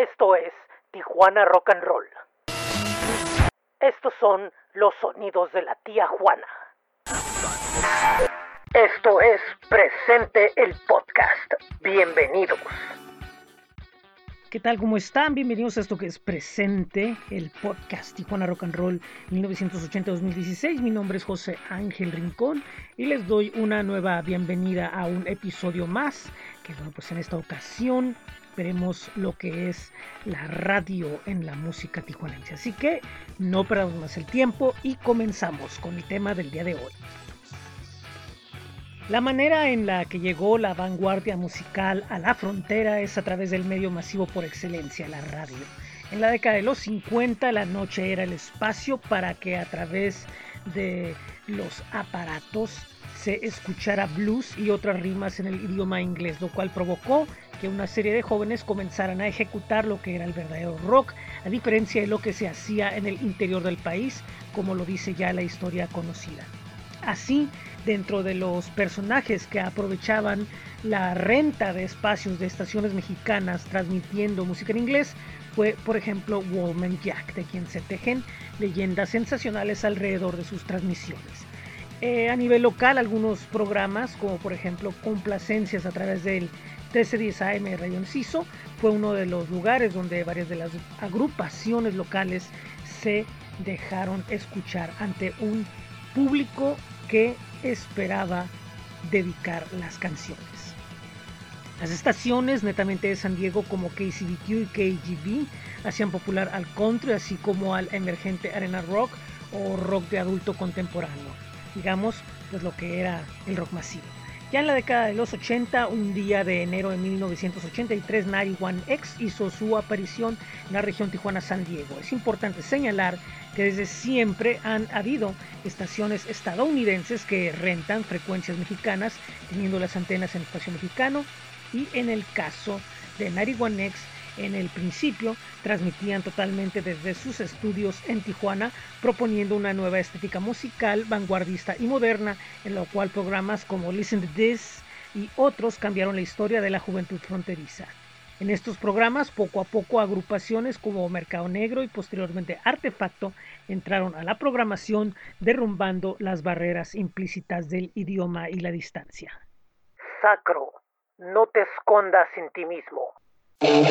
Esto es Tijuana Rock and Roll. Estos son los sonidos de la tía Juana. Esto es Presente el Podcast. Bienvenidos. ¿Qué tal? ¿Cómo están? Bienvenidos a esto que es Presente, el podcast Tijuana Rock and Roll 1980-2016. Mi nombre es José Ángel Rincón y les doy una nueva bienvenida a un episodio más, que bueno, pues en esta ocasión veremos lo que es la radio en la música tijuanense. Así que no perdamos más el tiempo y comenzamos con el tema del día de hoy. La manera en la que llegó la vanguardia musical a la frontera es a través del medio masivo por excelencia, la radio. En la década de los 50 la noche era el espacio para que a través de los aparatos se escuchara blues y otras rimas en el idioma inglés, lo cual provocó que una serie de jóvenes comenzaran a ejecutar lo que era el verdadero rock, a diferencia de lo que se hacía en el interior del país, como lo dice ya la historia conocida. Así, dentro de los personajes que aprovechaban la renta de espacios de estaciones mexicanas transmitiendo música en inglés, fue por ejemplo Wallman Jack, de quien se tejen leyendas sensacionales alrededor de sus transmisiones. Eh, a nivel local, algunos programas, como por ejemplo Complacencias a través del 1310 AM de Radio Enciso, fue uno de los lugares donde varias de las agrupaciones locales se dejaron escuchar ante un público que esperaba dedicar las canciones. Las estaciones netamente de San Diego como KCBQ y KGB hacían popular al country así como al emergente arena rock o rock de adulto contemporáneo, digamos pues lo que era el rock masivo. Ya en la década de los 80, un día de enero de 1983, 91X hizo su aparición en la región Tijuana-San Diego. Es importante señalar que desde siempre han habido estaciones estadounidenses que rentan frecuencias mexicanas, teniendo las antenas en espacio mexicano, y en el caso de 91X, en el principio transmitían totalmente desde sus estudios en Tijuana, proponiendo una nueva estética musical, vanguardista y moderna, en lo cual programas como Listen to This y otros cambiaron la historia de la juventud fronteriza. En estos programas, poco a poco, agrupaciones como Mercado Negro y posteriormente Artefacto entraron a la programación, derrumbando las barreras implícitas del idioma y la distancia. Sacro, no te escondas en ti mismo. El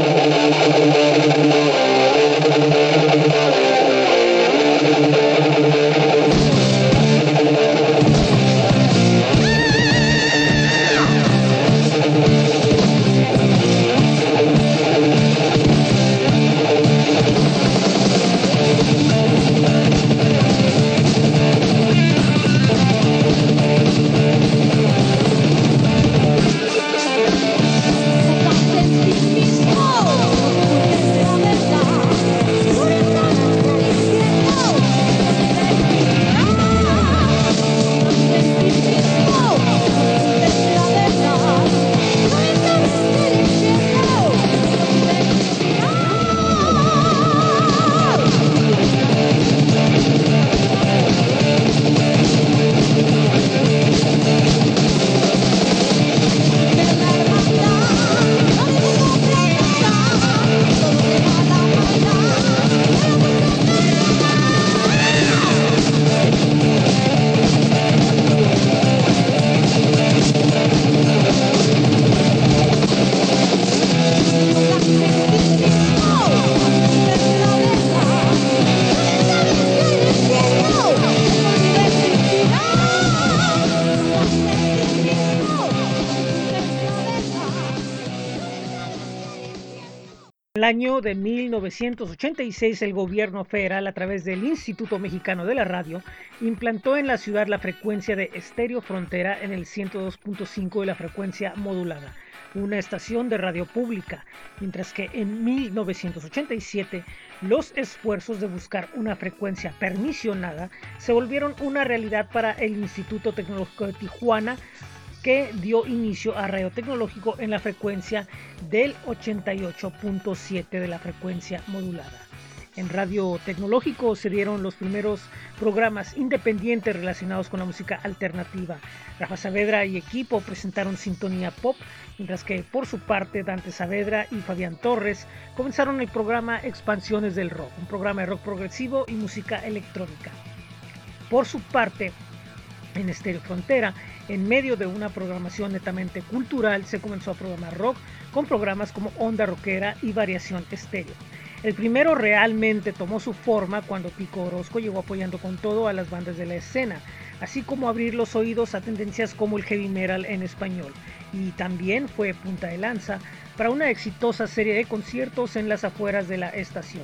año de 1986 el gobierno federal a través del Instituto Mexicano de la Radio implantó en la ciudad la frecuencia de estéreo frontera en el 102.5 de la frecuencia modulada, una estación de radio pública, mientras que en 1987 los esfuerzos de buscar una frecuencia permisionada se volvieron una realidad para el Instituto Tecnológico de Tijuana que dio inicio a radio tecnológico en la frecuencia del 88.7 de la frecuencia modulada. En Radio Tecnológico se dieron los primeros programas independientes relacionados con la música alternativa. Rafa Saavedra y equipo presentaron Sintonía Pop, mientras que por su parte Dante Saavedra y Fabián Torres comenzaron el programa Expansiones del Rock, un programa de rock progresivo y música electrónica. Por su parte, en Estéreo Frontera, en medio de una programación netamente cultural, se comenzó a programar rock con programas como Onda Rockera y Variación Estéreo. El primero realmente tomó su forma cuando Pico Orozco llegó apoyando con todo a las bandas de la escena, así como abrir los oídos a tendencias como el heavy metal en español, y también fue punta de lanza para una exitosa serie de conciertos en las afueras de la estación.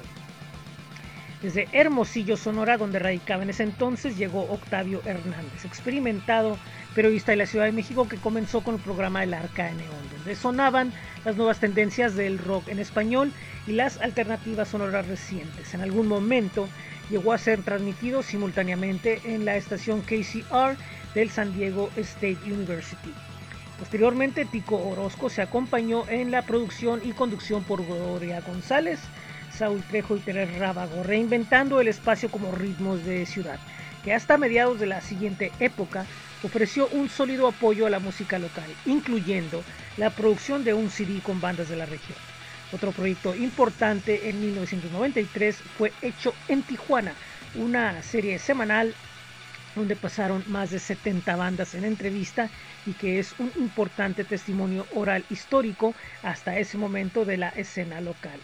Desde Hermosillo, Sonora, donde radicaba en ese entonces, llegó Octavio Hernández, experimentado periodista de la Ciudad de México que comenzó con el programa El Arca de Neón, donde sonaban las nuevas tendencias del rock en español y las alternativas sonoras recientes. En algún momento llegó a ser transmitido simultáneamente en la estación KCR del San Diego State University. Posteriormente, Tico Orozco se acompañó en la producción y conducción por Gloria González, Saúl Trejo y Teres Rábago, reinventando el espacio como ritmos de ciudad, que hasta mediados de la siguiente época ofreció un sólido apoyo a la música local, incluyendo la producción de un CD con bandas de la región. Otro proyecto importante en 1993 fue hecho en Tijuana, una serie semanal donde pasaron más de 70 bandas en entrevista y que es un importante testimonio oral histórico hasta ese momento de la escena local.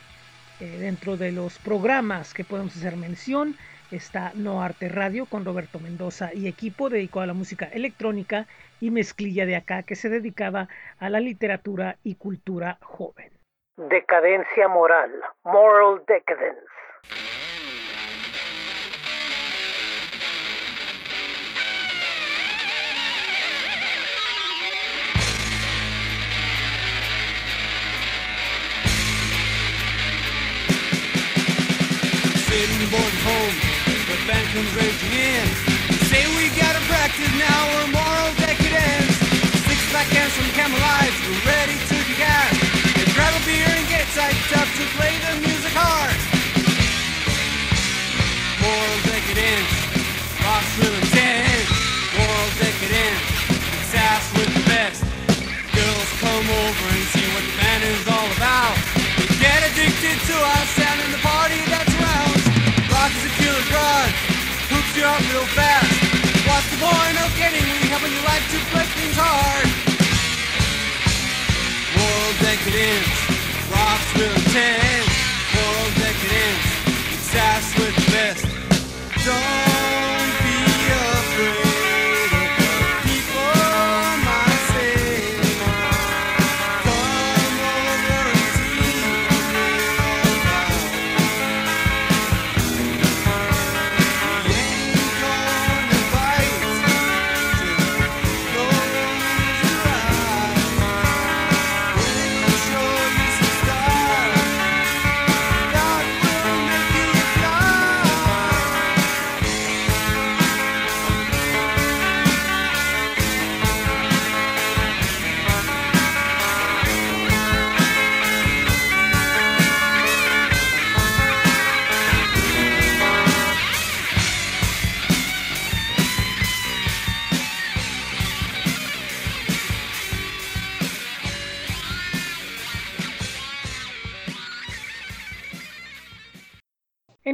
Eh, dentro de los programas que podemos hacer mención está No Arte Radio con Roberto Mendoza y equipo dedicado a la música electrónica y Mezclilla de acá que se dedicaba a la literatura y cultura joven. Decadencia moral, moral decadence. Home, the band comes raging in. on real fast. What's the point of getting when you have in your life to play things hard? World decadence, rocks will tear.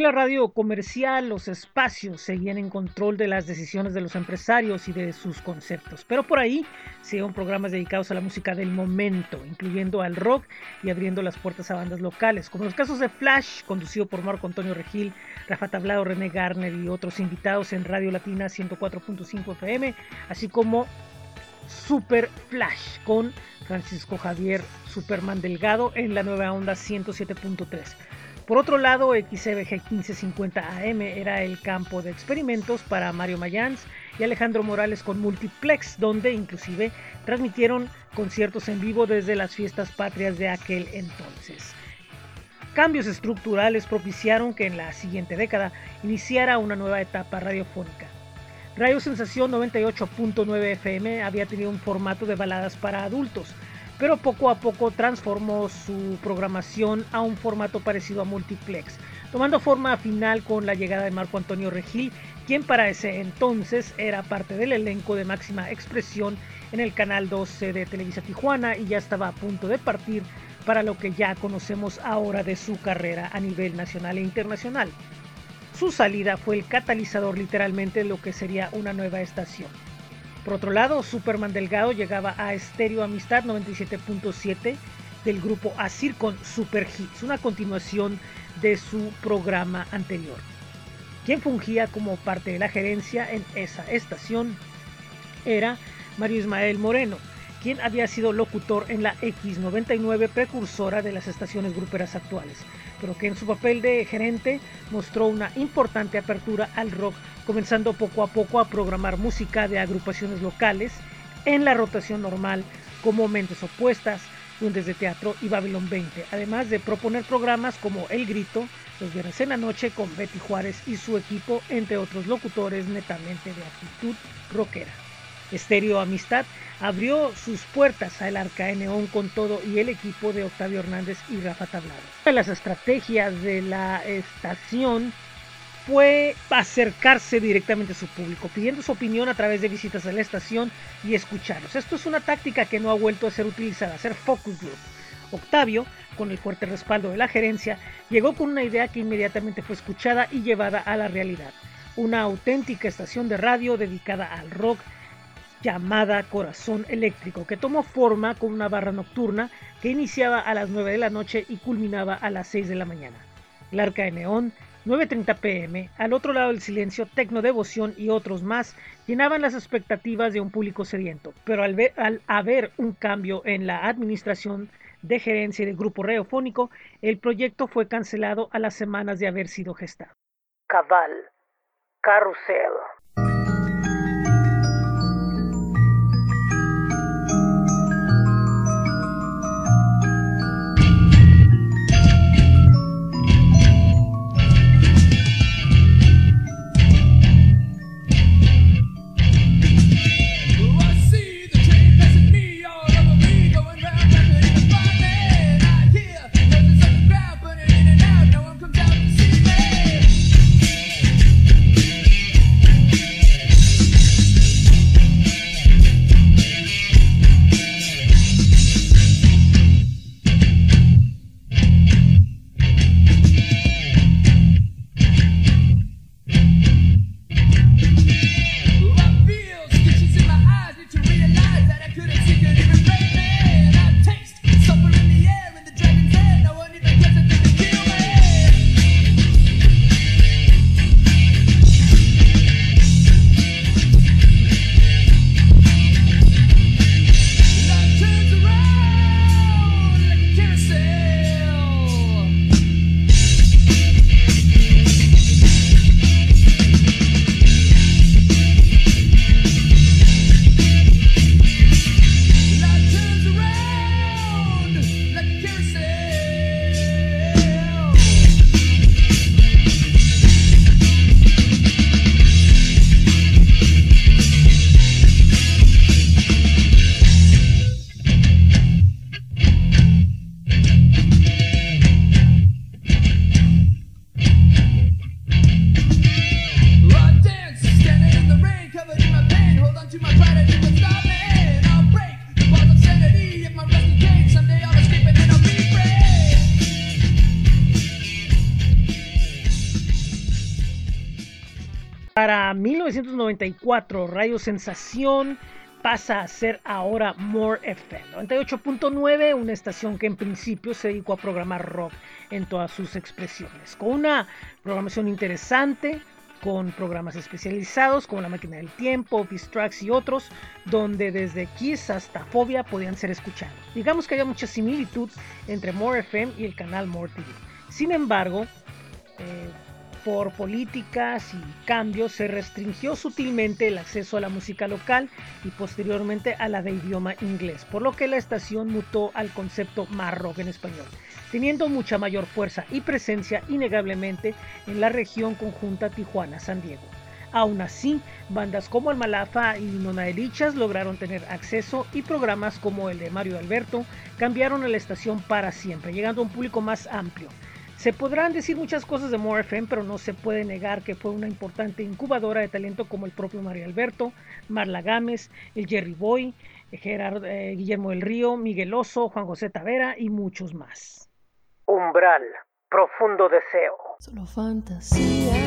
La radio comercial los espacios seguían en control de las decisiones de los empresarios y de sus conceptos, pero por ahí se programas dedicados a la música del momento, incluyendo al rock y abriendo las puertas a bandas locales, como los casos de Flash, conducido por Marco Antonio Regil, Rafa Tablado, René Garner y otros invitados en Radio Latina 104.5 FM, así como Super Flash con Francisco Javier Superman Delgado en la nueva onda 107.3. Por otro lado, XCBG 1550 AM era el campo de experimentos para Mario Mayans y Alejandro Morales con Multiplex, donde inclusive transmitieron conciertos en vivo desde las fiestas patrias de aquel entonces. Cambios estructurales propiciaron que en la siguiente década iniciara una nueva etapa radiofónica. Radio Sensación 98.9 FM había tenido un formato de baladas para adultos, pero poco a poco transformó su programación a un formato parecido a multiplex, tomando forma final con la llegada de Marco Antonio Regil, quien para ese entonces era parte del elenco de máxima expresión en el canal 12 de Televisa Tijuana y ya estaba a punto de partir para lo que ya conocemos ahora de su carrera a nivel nacional e internacional. Su salida fue el catalizador literalmente de lo que sería una nueva estación. Por otro lado, Superman Delgado llegaba a Estéreo Amistad 97.7 del grupo Asir con Super Hits, una continuación de su programa anterior. Quien fungía como parte de la gerencia en esa estación era Mario Ismael Moreno, quien había sido locutor en la X99 precursora de las estaciones gruperas actuales, pero que en su papel de gerente mostró una importante apertura al rock, comenzando poco a poco a programar música de agrupaciones locales en la rotación normal como Mentes Opuestas, Duendes de Teatro y Babylon 20, además de proponer programas como El Grito, los viernes en la noche con Betty Juárez y su equipo, entre otros locutores netamente de actitud rockera. Estéreo Amistad abrió sus puertas al Arca Neón con todo y el equipo de Octavio Hernández y Rafa Tablado. Una de las estrategias de la estación fue acercarse directamente a su público, pidiendo su opinión a través de visitas a la estación y escucharlos. Esto es una táctica que no ha vuelto a ser utilizada, hacer focus group. Octavio, con el fuerte respaldo de la gerencia, llegó con una idea que inmediatamente fue escuchada y llevada a la realidad. Una auténtica estación de radio dedicada al rock llamada Corazón Eléctrico, que tomó forma con una barra nocturna que iniciaba a las 9 de la noche y culminaba a las 6 de la mañana. El arca de neón 9.30 pm, al otro lado del silencio, Tecno Devoción y otros más llenaban las expectativas de un público sediento, pero al, haber un cambio en la administración de gerencia del grupo radiofónico, el proyecto fue cancelado a las semanas de haber sido gestado. Cabal, Carrusel. 1994, Radio Sensación pasa a ser ahora More FM 98.9, una estación que en principio se dedicó a programar rock en todas sus expresiones, con una programación interesante, con programas especializados como La Máquina del Tiempo, Tracks y otros, donde desde Kiss hasta Fobia podían ser escuchados. Digamos que había mucha similitud entre More FM y el canal More TV. Sin embargo, por políticas y cambios se restringió sutilmente el acceso a la música local y posteriormente a la de idioma inglés, por lo que la estación mutó al concepto más en español, teniendo mucha mayor fuerza y presencia innegablemente en la región conjunta Tijuana-San Diego. Aún así, bandas como el Malafa y Nona lograron tener acceso y programas como el de Mario Alberto cambiaron a la estación para siempre, llegando a un público más amplio Se podrán decir muchas cosas de More FM, pero no se puede negar que fue una importante incubadora de talento como el propio Mario Alberto, Marla Gámez, el Jerry Boy, Gerard, eh, Guillermo del Río, Miguel Oso, Juan José Tavera y muchos más. Umbral, profundo deseo. Solo fantasías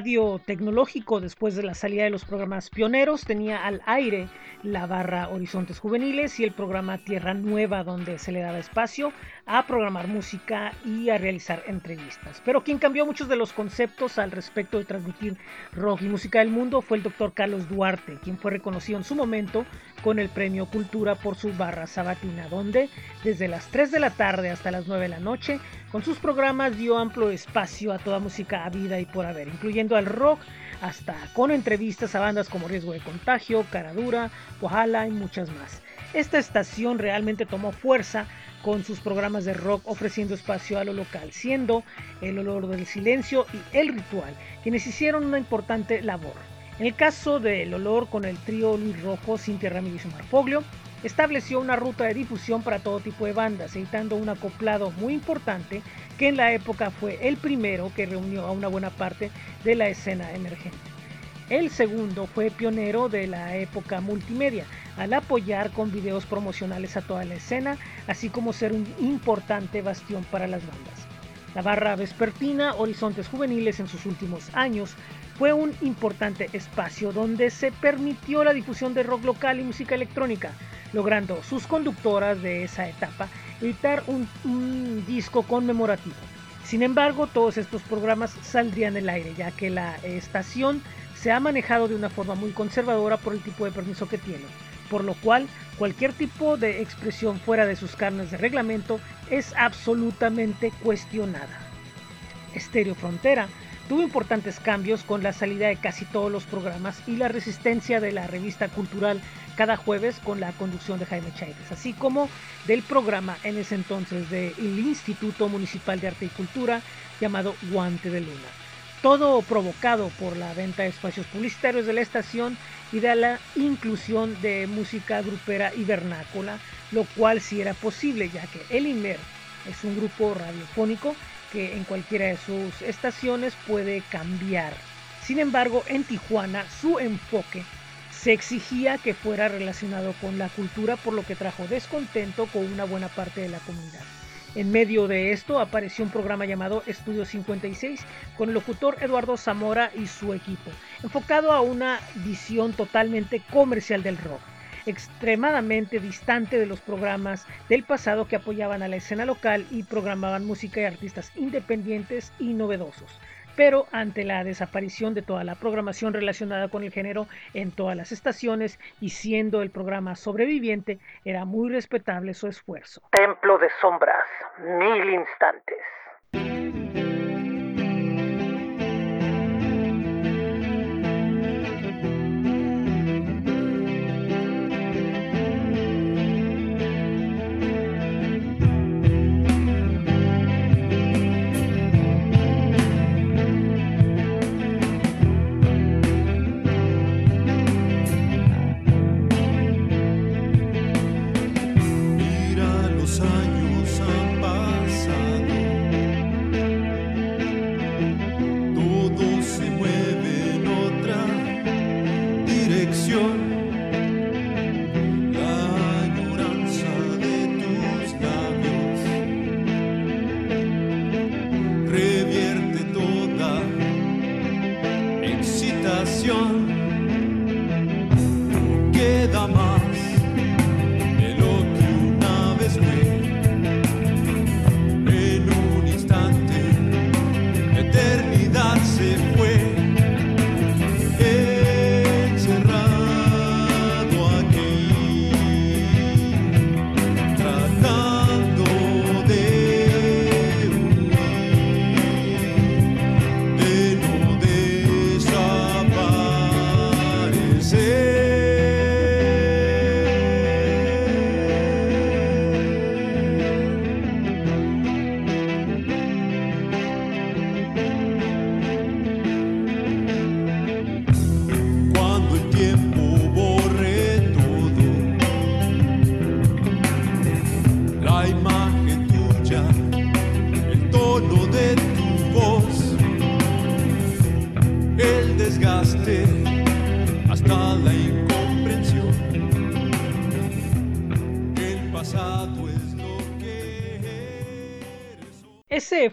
Radio Tecnológico, después de la salida de los programas pioneros, tenía al aire la barra Horizontes Juveniles y el programa Tierra Nueva, donde se le daba espacio a programar música y a realizar entrevistas. Pero quien cambió muchos de los conceptos al respecto de transmitir rock y música del mundo fue el doctor Carlos Duarte, quien fue reconocido en su momento con el Premio Cultura por su barra sabatina, donde desde las 3 de la tarde hasta las 9 de la noche, con sus programas dio amplio espacio a toda música a vida y por haber, incluyendo al rock, hasta con entrevistas a bandas como Riesgo de Contagio, Caradura, Ojalá y muchas más. Esta estación realmente tomó fuerza con sus programas de rock ofreciendo espacio a lo local, siendo El Olor del Silencio y El Ritual, quienes hicieron una importante labor. En el caso del olor con el trío Luis Rojo, Cintia Ramírez y Marfoglio, estableció una ruta de difusión para todo tipo de bandas, editando un acoplado muy importante que en la época fue el primero que reunió a una buena parte de la escena emergente. El segundo fue pionero de la época multimedia, al apoyar con videos promocionales a toda la escena, así como ser un importante bastión para las bandas. La barra vespertina Horizontes Juveniles en sus últimos años fue un importante espacio donde se permitió la difusión de rock local y música electrónica, logrando sus conductoras de esa etapa editar un, disco conmemorativo. Sin embargo, todos estos programas saldrían del aire, ya que la estación se ha manejado de una forma muy conservadora por el tipo de permiso que tiene, por lo cual cualquier tipo de expresión fuera de sus carnes de reglamento es absolutamente cuestionada. Estéreo Frontera tuvo importantes cambios con la salida de casi todos los programas y la resistencia de la revista cultural cada jueves con la conducción de Jaime Chávez, así como del programa en ese entonces del Instituto Municipal de Arte y Cultura llamado Guante de Luna. Todo provocado por la venta de espacios publicitarios de la estación y de la inclusión de música grupera y vernácula, lo cual sí era posible ya que el IMER es un grupo radiofónico que en cualquiera de sus estaciones puede cambiar. Sin embargo, en Tijuana su enfoque se exigía que fuera relacionado con la cultura, por lo que trajo descontento con una buena parte de la comunidad. En medio de esto apareció un programa llamado Estudio 56 con el locutor Eduardo Zamora y su equipo, enfocado a una visión totalmente comercial del rock extremadamente distante de los programas del pasado que apoyaban a la escena local y programaban música y artistas independientes y novedosos. Pero ante la desaparición de toda la programación relacionada con el género en todas las estaciones y siendo el programa sobreviviente, era muy respetable su esfuerzo. Templo de sombras, mil instantes.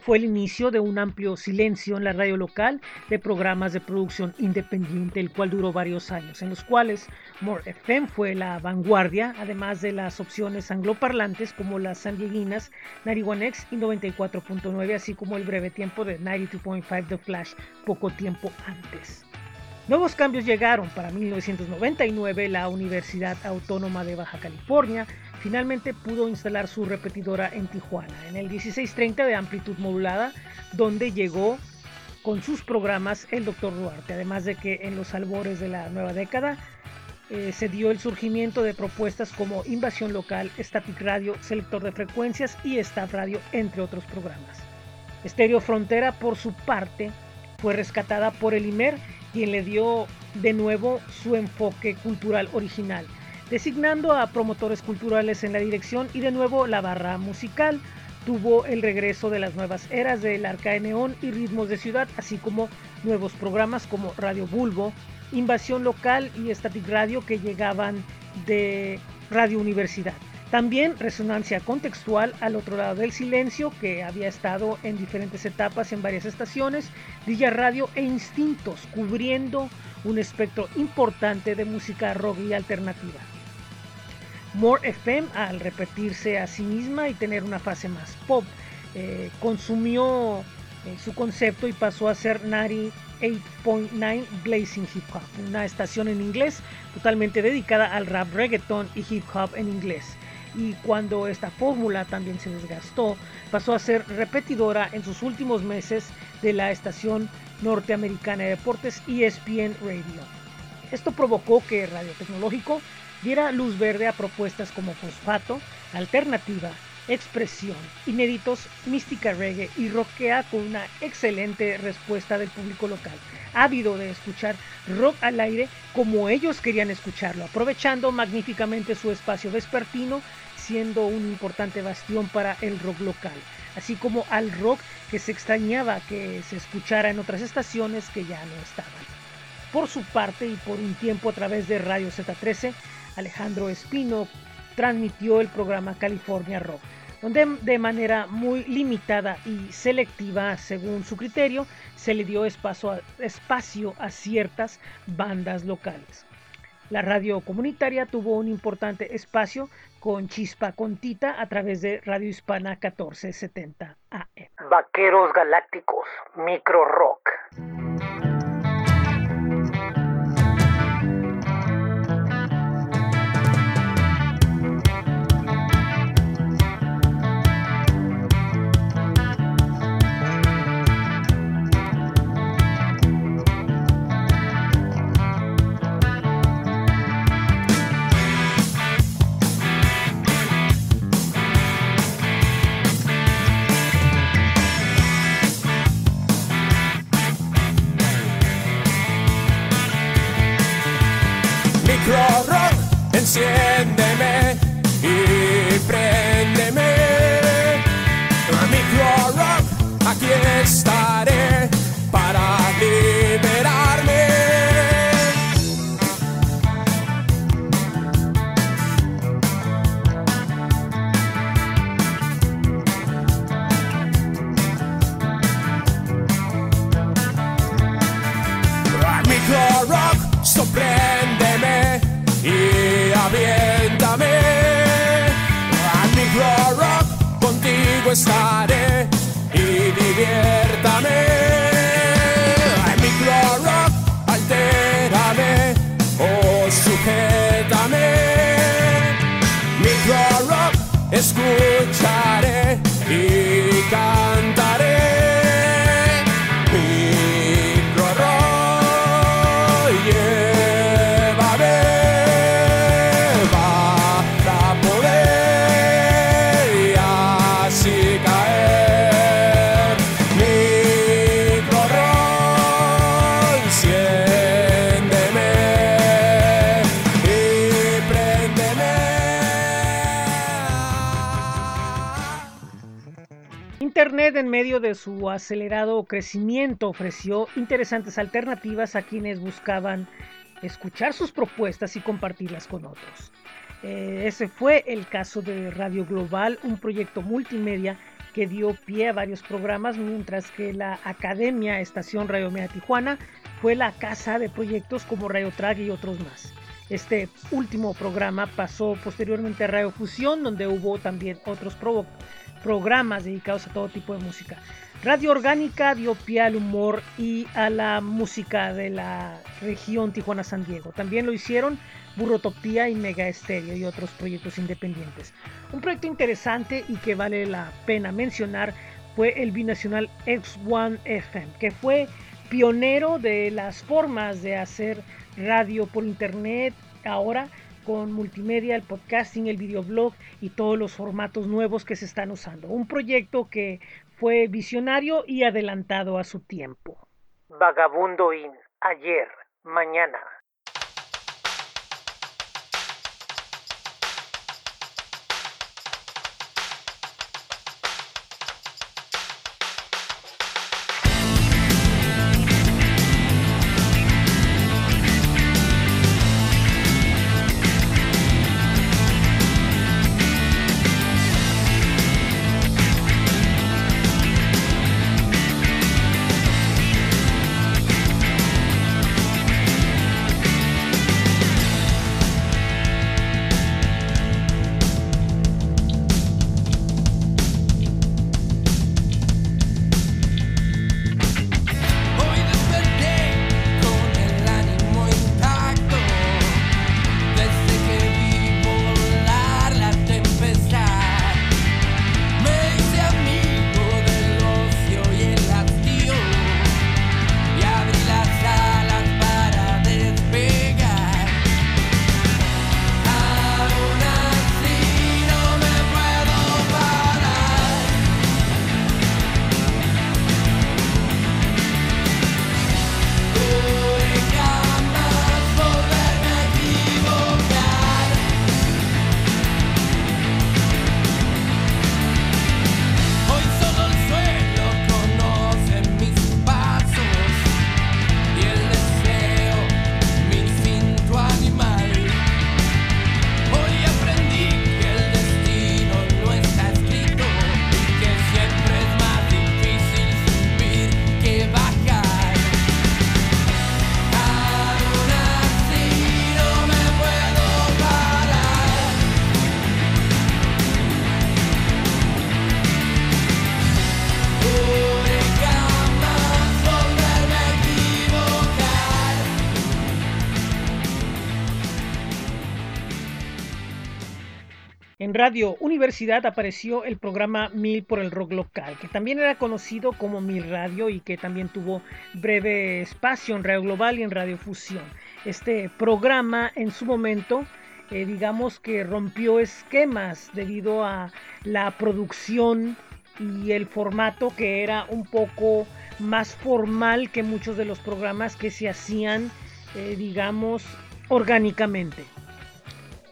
Fue el inicio de un amplio silencio en la radio local de programas de producción independiente, el cual duró varios años, en los cuales More FM fue la vanguardia, además de las opciones angloparlantes como las sandieguinas 91X y 94.9, así como el breve tiempo de 92.5 The Flash poco tiempo antes. Nuevos cambios llegaron para 1999 la Universidad Autónoma de Baja California finalmente pudo instalar su repetidora en Tijuana, en el 1630 de amplitud modulada, donde llegó con sus programas el Dr. Duarte, además de que en los albores de la nueva década eh, se dio el surgimiento de propuestas como Invasión Local, Static Radio, Selector de Frecuencias y Staff Radio, entre otros programas. Estéreo Frontera, por su parte, fue rescatada por el IMER, quien le dio de nuevo su enfoque cultural original, designando a promotores culturales en la dirección y de nuevo la barra musical tuvo el regreso de las nuevas eras del Arca de Neón y Ritmos de Ciudad, así como nuevos programas como Radio Bulbo, Invasión Local y Static Radio que llegaban de Radio Universidad. También resonancia contextual al otro lado del silencio, que había estado en diferentes etapas en varias estaciones, Villa Radio e Instintos, cubriendo un espectro importante de música rock y alternativa. More FM, al repetirse a sí misma y tener una fase más pop, eh, consumió eh, su concepto y pasó a ser 98.9 Blazing Hip Hop, una estación en inglés totalmente dedicada al rap reggaeton y hip hop en inglés. Y cuando esta fórmula también se desgastó, pasó a ser repetidora en sus últimos meses de la estación norteamericana de deportes ESPN Radio. Esto provocó que Radio Tecnológico diera luz verde a propuestas como Fosfato, Alternativa, Expresión, Inéditos, Mística Reggae y Rockea con una excelente respuesta del público local, ávido de escuchar rock al aire como ellos querían escucharlo, aprovechando magníficamente su espacio vespertino, siendo un importante bastión para el rock local, así como al rock que se extrañaba que se escuchara en otras estaciones que ya no estaban. Por su parte y por un tiempo a través de Radio Z13, Alejandro Espino transmitió el programa California Rock, donde de manera muy limitada y selectiva, según su criterio, se le dio espacio a, ciertas bandas locales. La radio comunitaria tuvo un importante espacio con Chispa Contita a través de Radio Hispana 1470 AM. Vaqueros Galácticos, Micro Rock. Su acelerado crecimiento ofreció interesantes alternativas a quienes buscaban escuchar sus propuestas y compartirlas con otros. Eh, ese fue el caso de Radio Global, un proyecto multimedia que dio pie a varios programas, mientras que la Academia Estación Radio Media Tijuana fue la casa de proyectos como Radio Track y otros más. Este último programa pasó posteriormente a Radio Fusión, donde hubo también otros pro programas dedicados a todo tipo de música. Radio Orgánica dio pie al humor y a la música de la región Tijuana-San Diego. También lo hicieron Burrotopía y Mega Estéreo y otros proyectos independientes. Un proyecto interesante y que vale la pena mencionar fue el binacional X1 FM, que fue pionero de las formas de hacer radio por internet ahora con multimedia, el podcasting, el videoblog y todos los formatos nuevos que se están usando. Un proyecto que fue visionario y adelantado a su tiempo. Vagabundo In, ayer, mañana. En Radio Universidad apareció el programa Mil por el Rock Local, que también era conocido como Mil Radio y que también tuvo breve espacio en Radio Global y en Radio Fusión. Este programa en su momento, eh, digamos que rompió esquemas debido a la producción y el formato que era un poco más formal que muchos de los programas que se hacían, eh, digamos, orgánicamente.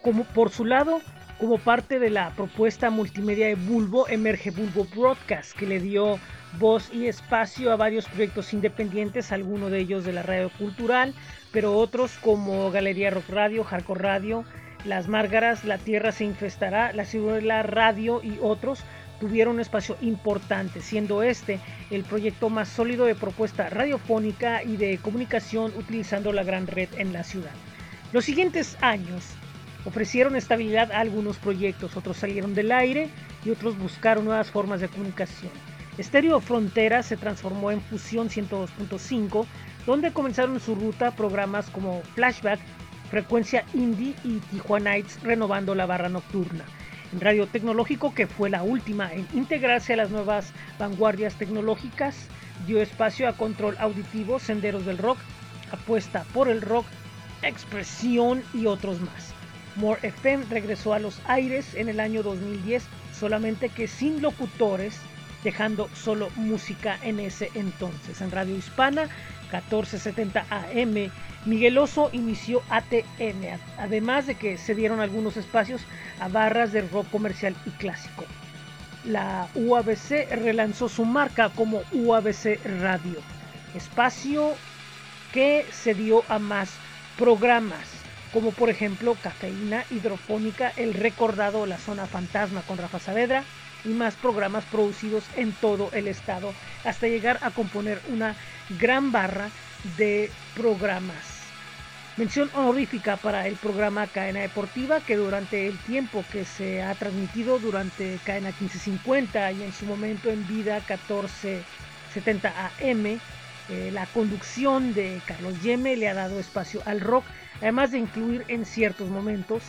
Como por su lado, como parte de la propuesta multimedia de Bulbo, emerge Bulbo Broadcast, que le dio voz y espacio a varios proyectos independientes, algunos de ellos de la radio cultural, pero otros como Galería Rock Radio, Hardcore Radio, Las Márgaras, La Tierra se infestará, La Ciudadela Radio y otros tuvieron un espacio importante, siendo este el proyecto más sólido de propuesta radiofónica y de comunicación utilizando la gran red en la ciudad. Los siguientes años ofrecieron estabilidad a algunos proyectos, otros salieron del aire y otros buscaron nuevas formas de comunicación. Estéreo Frontera se transformó en Fusión 102.5, donde comenzaron su ruta programas como Flashback, Frecuencia Indie y Tijuana Nights renovando la barra nocturna. En Radio Tecnológico, que fue la última en integrarse a las nuevas vanguardias tecnológicas, dio espacio a Control Auditivo, Senderos del Rock, Apuesta por el Rock, Expresión y otros más. More FM regresó a los aires en el año 2010, solamente que sin locutores, dejando solo música en ese entonces. En Radio Hispana, 1470 AM, Miguel Oso inició ATN, además de que se dieron algunos espacios a barras de rock comercial y clásico. La UABC relanzó su marca como UABC Radio, espacio que se dio a más programas como por ejemplo Cafeína Hidrofónica, El Recordado, La Zona Fantasma con Rafa Saavedra y más programas producidos en todo el estado hasta llegar a componer una gran barra de programas. Mención honorífica para el programa Cadena Deportiva que durante el tiempo que se ha transmitido durante Cadena 1550 y en su momento en vida 1470 AM, eh, la conducción de Carlos Yeme le ha dado espacio al rock además de incluir en ciertos momentos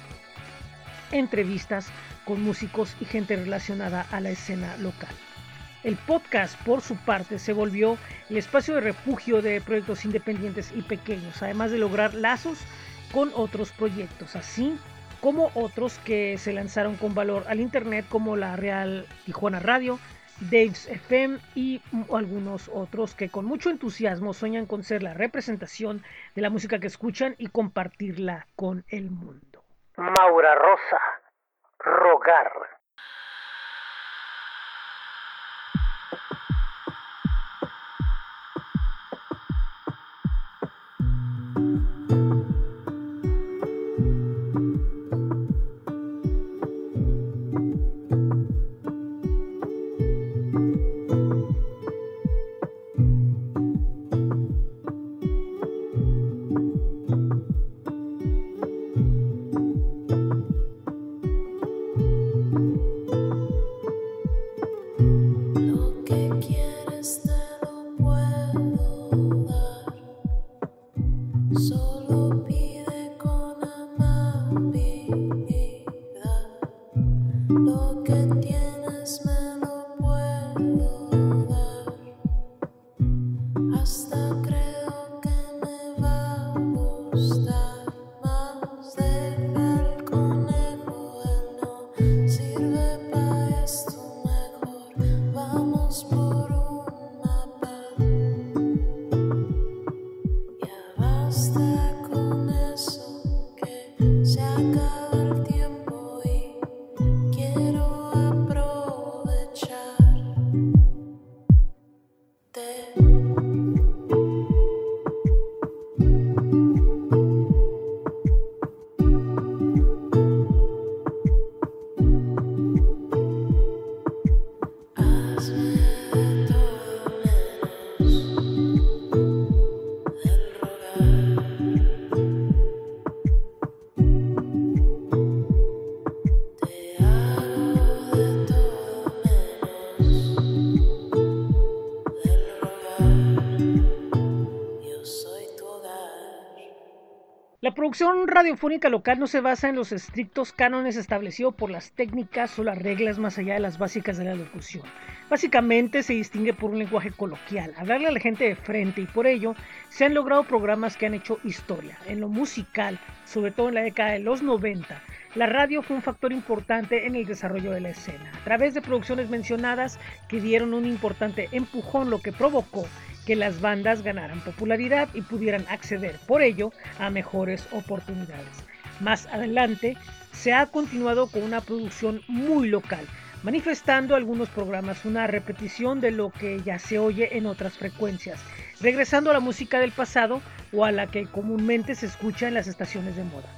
entrevistas con músicos y gente relacionada a la escena local. El podcast, por su parte, se volvió el espacio de refugio de proyectos independientes y pequeños, además de lograr lazos con otros proyectos, así como otros que se lanzaron con valor al Internet, como la Real Tijuana Radio, Dave's FM y algunos otros que con mucho entusiasmo sueñan con ser la representación de la música que escuchan y compartirla con el mundo. Maura Rosa, rogar. Producción radiofónica local no se basa en los estrictos cánones establecidos por las técnicas o las reglas más allá de las básicas de la locución. Básicamente se distingue por un lenguaje coloquial, hablarle a la gente de frente y por ello se han logrado programas que han hecho historia. En lo musical, sobre todo en la década de los 90, la radio fue un factor importante en el desarrollo de la escena, a través de producciones mencionadas que dieron un importante empujón, lo que provocó que las bandas ganaran popularidad y pudieran acceder por ello a mejores oportunidades. Más adelante se ha continuado con una producción muy local, manifestando algunos programas una repetición de lo que ya se oye en otras frecuencias, regresando a la música del pasado o a la que comúnmente se escucha en las estaciones de moda.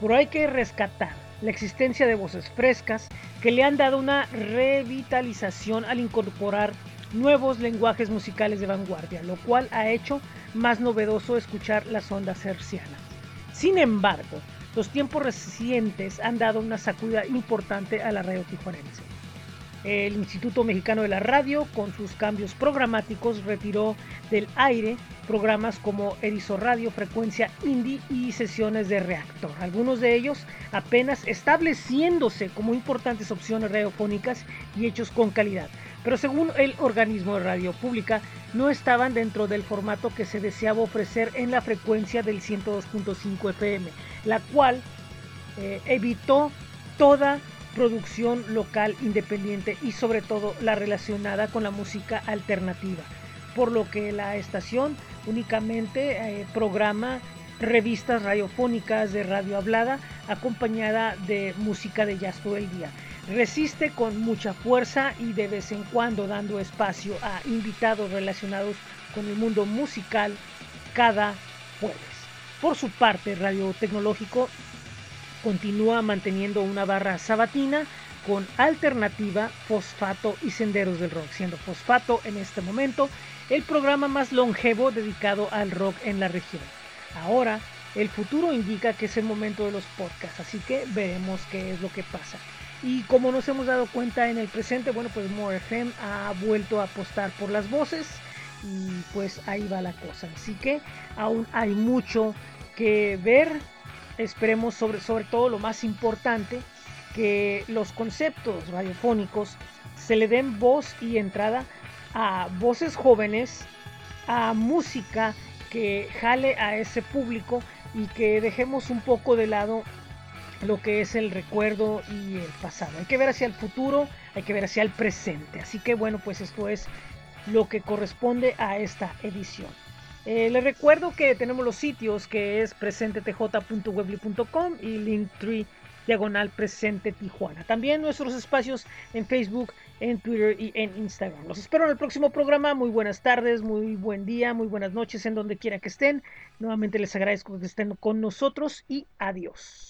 Pero hay que rescatar la existencia de voces frescas que le han dado una revitalización al incorporar nuevos lenguajes musicales de vanguardia, lo cual ha hecho más novedoso escuchar las ondas hercianas. Sin embargo, los tiempos recientes han dado una sacudida importante a la radio tijuanense. El Instituto Mexicano de la Radio, con sus cambios programáticos, retiró del aire programas como Erizo Radio, Frecuencia Indie y sesiones de Reactor. Algunos de ellos apenas estableciéndose como importantes opciones radiofónicas y hechos con calidad pero según el organismo de radio pública no estaban dentro del formato que se deseaba ofrecer en la frecuencia del 102.5 FM, la cual eh, evitó toda producción local independiente y sobre todo la relacionada con la música alternativa, por lo que la estación únicamente eh, programa revistas radiofónicas de radio hablada acompañada de música de jazz todo el día. Resiste con mucha fuerza y de vez en cuando dando espacio a invitados relacionados con el mundo musical cada jueves. Por su parte, Radio Tecnológico continúa manteniendo una barra sabatina con alternativa, fosfato y senderos del rock, siendo fosfato en este momento el programa más longevo dedicado al rock en la región. Ahora, el futuro indica que es el momento de los podcasts, así que veremos qué es lo que pasa. Y como nos hemos dado cuenta en el presente, bueno, pues More FM ha vuelto a apostar por las voces y pues ahí va la cosa. Así que aún hay mucho que ver. Esperemos sobre, sobre todo lo más importante, que los conceptos radiofónicos se le den voz y entrada a voces jóvenes, a música que jale a ese público y que dejemos un poco de lado lo que es el recuerdo y el pasado. Hay que ver hacia el futuro, hay que ver hacia el presente. Así que bueno, pues esto es lo que corresponde a esta edición. Eh, les recuerdo que tenemos los sitios que es presentetj.webly.com y linktree diagonal presente Tijuana. También nuestros espacios en Facebook, en Twitter y en Instagram. Los espero en el próximo programa. Muy buenas tardes, muy buen día, muy buenas noches en donde quiera que estén. Nuevamente les agradezco que estén con nosotros y adiós.